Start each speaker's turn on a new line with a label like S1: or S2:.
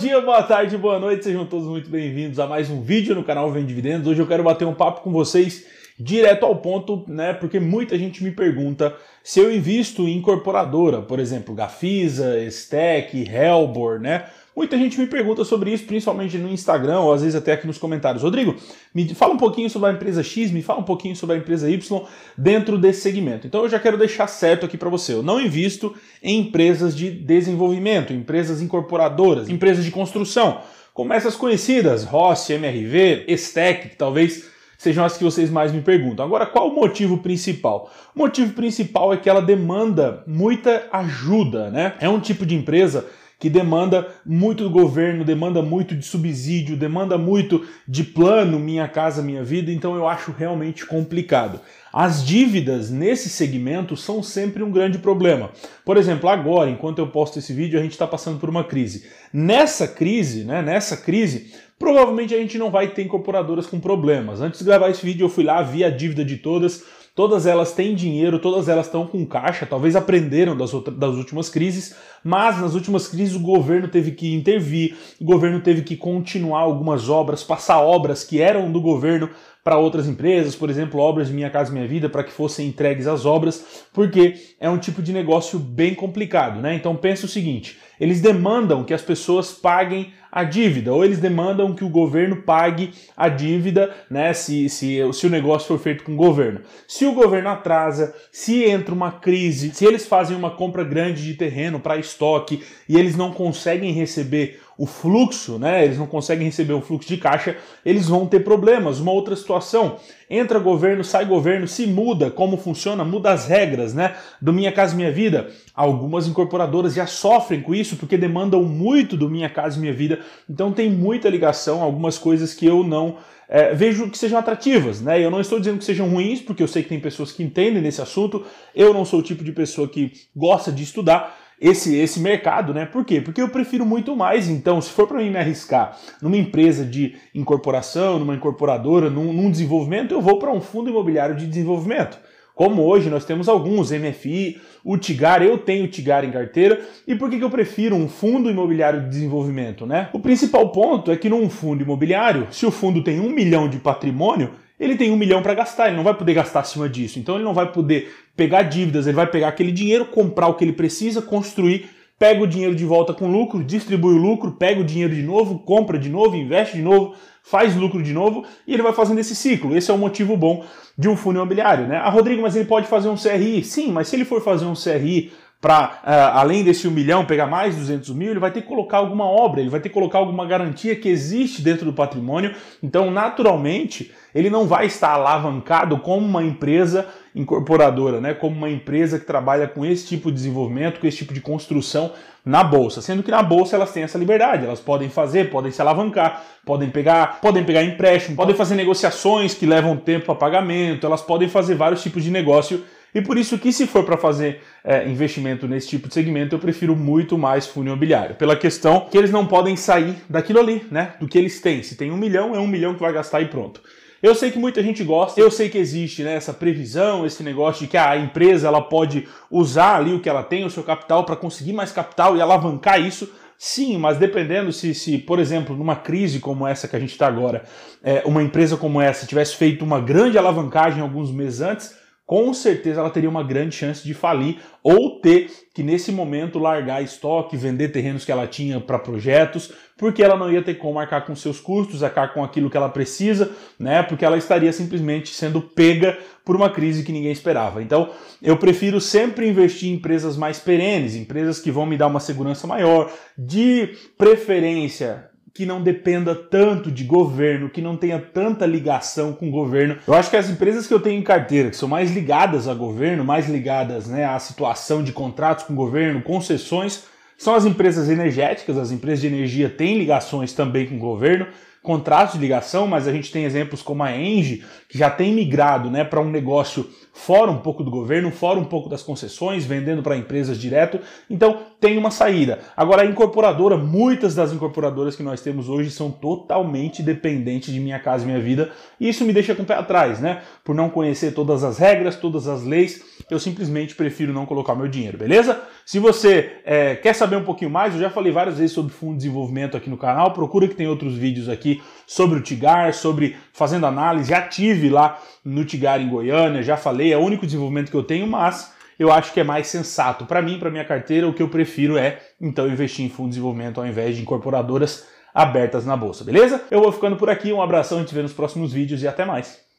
S1: dia, boa tarde, boa noite, sejam todos muito bem-vindos a mais um vídeo no canal Vem Dividendos. Hoje eu quero bater um papo com vocês direto ao ponto, né? Porque muita gente me pergunta se eu invisto em incorporadora, por exemplo, Gafisa, Stack, Helbor, né? Muita gente me pergunta sobre isso, principalmente no Instagram, ou às vezes até aqui nos comentários. Rodrigo, me fala um pouquinho sobre a empresa X, me fala um pouquinho sobre a empresa Y dentro desse segmento. Então eu já quero deixar certo aqui para você. Eu não invisto em empresas de desenvolvimento, empresas incorporadoras, empresas de construção, como essas conhecidas, Ross, MRV, Estec, que talvez sejam as que vocês mais me perguntam. Agora, qual o motivo principal? O motivo principal é que ela demanda muita ajuda, né? É um tipo de empresa que demanda muito do governo, demanda muito de subsídio, demanda muito de plano Minha Casa Minha Vida, então eu acho realmente complicado. As dívidas nesse segmento são sempre um grande problema. Por exemplo, agora, enquanto eu posto esse vídeo, a gente está passando por uma crise. Nessa crise, né, nessa crise, provavelmente a gente não vai ter incorporadoras com problemas. Antes de gravar esse vídeo, eu fui lá, vi a dívida de todas, todas elas têm dinheiro, todas elas estão com caixa, talvez aprenderam das, outras, das últimas crises, mas nas últimas crises o governo teve que intervir, o governo teve que continuar algumas obras, passar obras que eram do governo para outras empresas, por exemplo, obras de Minha Casa Minha Vida, para que fossem entregues as obras, porque é um tipo de negócio bem complicado, né? Então pense o seguinte: eles demandam que as pessoas paguem a dívida, ou eles demandam que o governo pague a dívida, né, se, se, se o negócio for feito com o governo. Se o governo atrasa, se entra uma crise, se eles fazem uma compra grande de terreno para estoque e eles não conseguem receber o fluxo, né, eles não conseguem receber o fluxo de caixa, eles vão ter problemas. Uma outra situação, entra governo, sai governo, se muda, como funciona, muda as regras, né, do Minha Casa Minha Vida. Algumas incorporadoras já sofrem com isso porque demandam muito do Minha Casa Minha Vida, então tem muita ligação, algumas coisas que eu não é, vejo que sejam atrativas, né? Eu não estou dizendo que sejam ruins, porque eu sei que tem pessoas que entendem desse assunto. Eu não sou o tipo de pessoa que gosta de estudar, esse, esse mercado, né? Por quê? Porque eu prefiro muito mais, então, se for para mim me arriscar numa empresa de incorporação, numa incorporadora, num, num desenvolvimento, eu vou para um fundo imobiliário de desenvolvimento. Como hoje nós temos alguns, MFI, o Tigar, eu tenho o Tigar em carteira. E por que, que eu prefiro um fundo imobiliário de desenvolvimento, né? O principal ponto é que num fundo imobiliário, se o fundo tem um milhão de patrimônio, ele tem um milhão para gastar, ele não vai poder gastar acima disso. Então ele não vai poder pegar dívidas, ele vai pegar aquele dinheiro, comprar o que ele precisa, construir, pega o dinheiro de volta com lucro, distribui o lucro, pega o dinheiro de novo, compra de novo, investe de novo, faz lucro de novo e ele vai fazendo esse ciclo. Esse é o motivo bom de um fundo imobiliário, né? Ah, Rodrigo, mas ele pode fazer um CRI? Sim, mas se ele for fazer um CRI para, uh, eh, além desse 1 milhão, pegar mais 200 mil, ele vai ter que colocar alguma obra, ele vai ter que colocar alguma garantia que existe dentro do patrimônio. Então, naturalmente, ele não vai estar alavancado como uma empresa incorporadora, né? como uma empresa que trabalha com esse tipo de desenvolvimento, com esse tipo de construção na bolsa. Sendo que na bolsa elas têm essa liberdade, elas podem fazer, podem se alavancar, podem pegar, podem pegar empréstimo, podem fazer negociações que levam tempo a pagamento, elas podem fazer vários tipos de negócio e por isso que se for para fazer é, investimento nesse tipo de segmento, eu prefiro muito mais fundo imobiliário. Pela questão que eles não podem sair daquilo ali, né? Do que eles têm. Se tem um milhão, é um milhão que vai gastar e pronto. Eu sei que muita gente gosta, eu sei que existe né, essa previsão, esse negócio de que a empresa ela pode usar ali o que ela tem, o seu capital, para conseguir mais capital e alavancar isso. Sim, mas dependendo se, se, por exemplo, numa crise como essa que a gente está agora, é, uma empresa como essa tivesse feito uma grande alavancagem alguns meses antes, com certeza ela teria uma grande chance de falir ou ter que nesse momento largar estoque, vender terrenos que ela tinha para projetos, porque ela não ia ter como marcar com seus custos, arcar com aquilo que ela precisa, né? Porque ela estaria simplesmente sendo pega por uma crise que ninguém esperava. Então, eu prefiro sempre investir em empresas mais perenes, empresas que vão me dar uma segurança maior, de preferência que não dependa tanto de governo, que não tenha tanta ligação com o governo. Eu acho que as empresas que eu tenho em carteira, que são mais ligadas a governo, mais ligadas né, à situação de contratos com o governo, concessões, são as empresas energéticas. As empresas de energia têm ligações também com o governo contratos de ligação, mas a gente tem exemplos como a Engie, que já tem migrado né, para um negócio fora um pouco do governo, fora um pouco das concessões, vendendo para empresas direto. Então tem uma saída. Agora a incorporadora, muitas das incorporadoras que nós temos hoje são totalmente dependentes de Minha Casa Minha Vida, e isso me deixa com o pé atrás, né? Por não conhecer todas as regras, todas as leis, eu simplesmente prefiro não colocar meu dinheiro, beleza? Se você é, quer saber um pouquinho mais, eu já falei várias vezes sobre fundo de desenvolvimento aqui no canal, procura que tem outros vídeos aqui sobre o Tigar, sobre fazendo análise, já tive lá no Tigar em Goiânia, já falei, é o único desenvolvimento que eu tenho, mas eu acho que é mais sensato. Para mim, para minha carteira, o que eu prefiro é, então, investir em fundo de desenvolvimento ao invés de incorporadoras abertas na bolsa, beleza? Eu vou ficando por aqui, um abração, a gente vê nos próximos vídeos e até mais.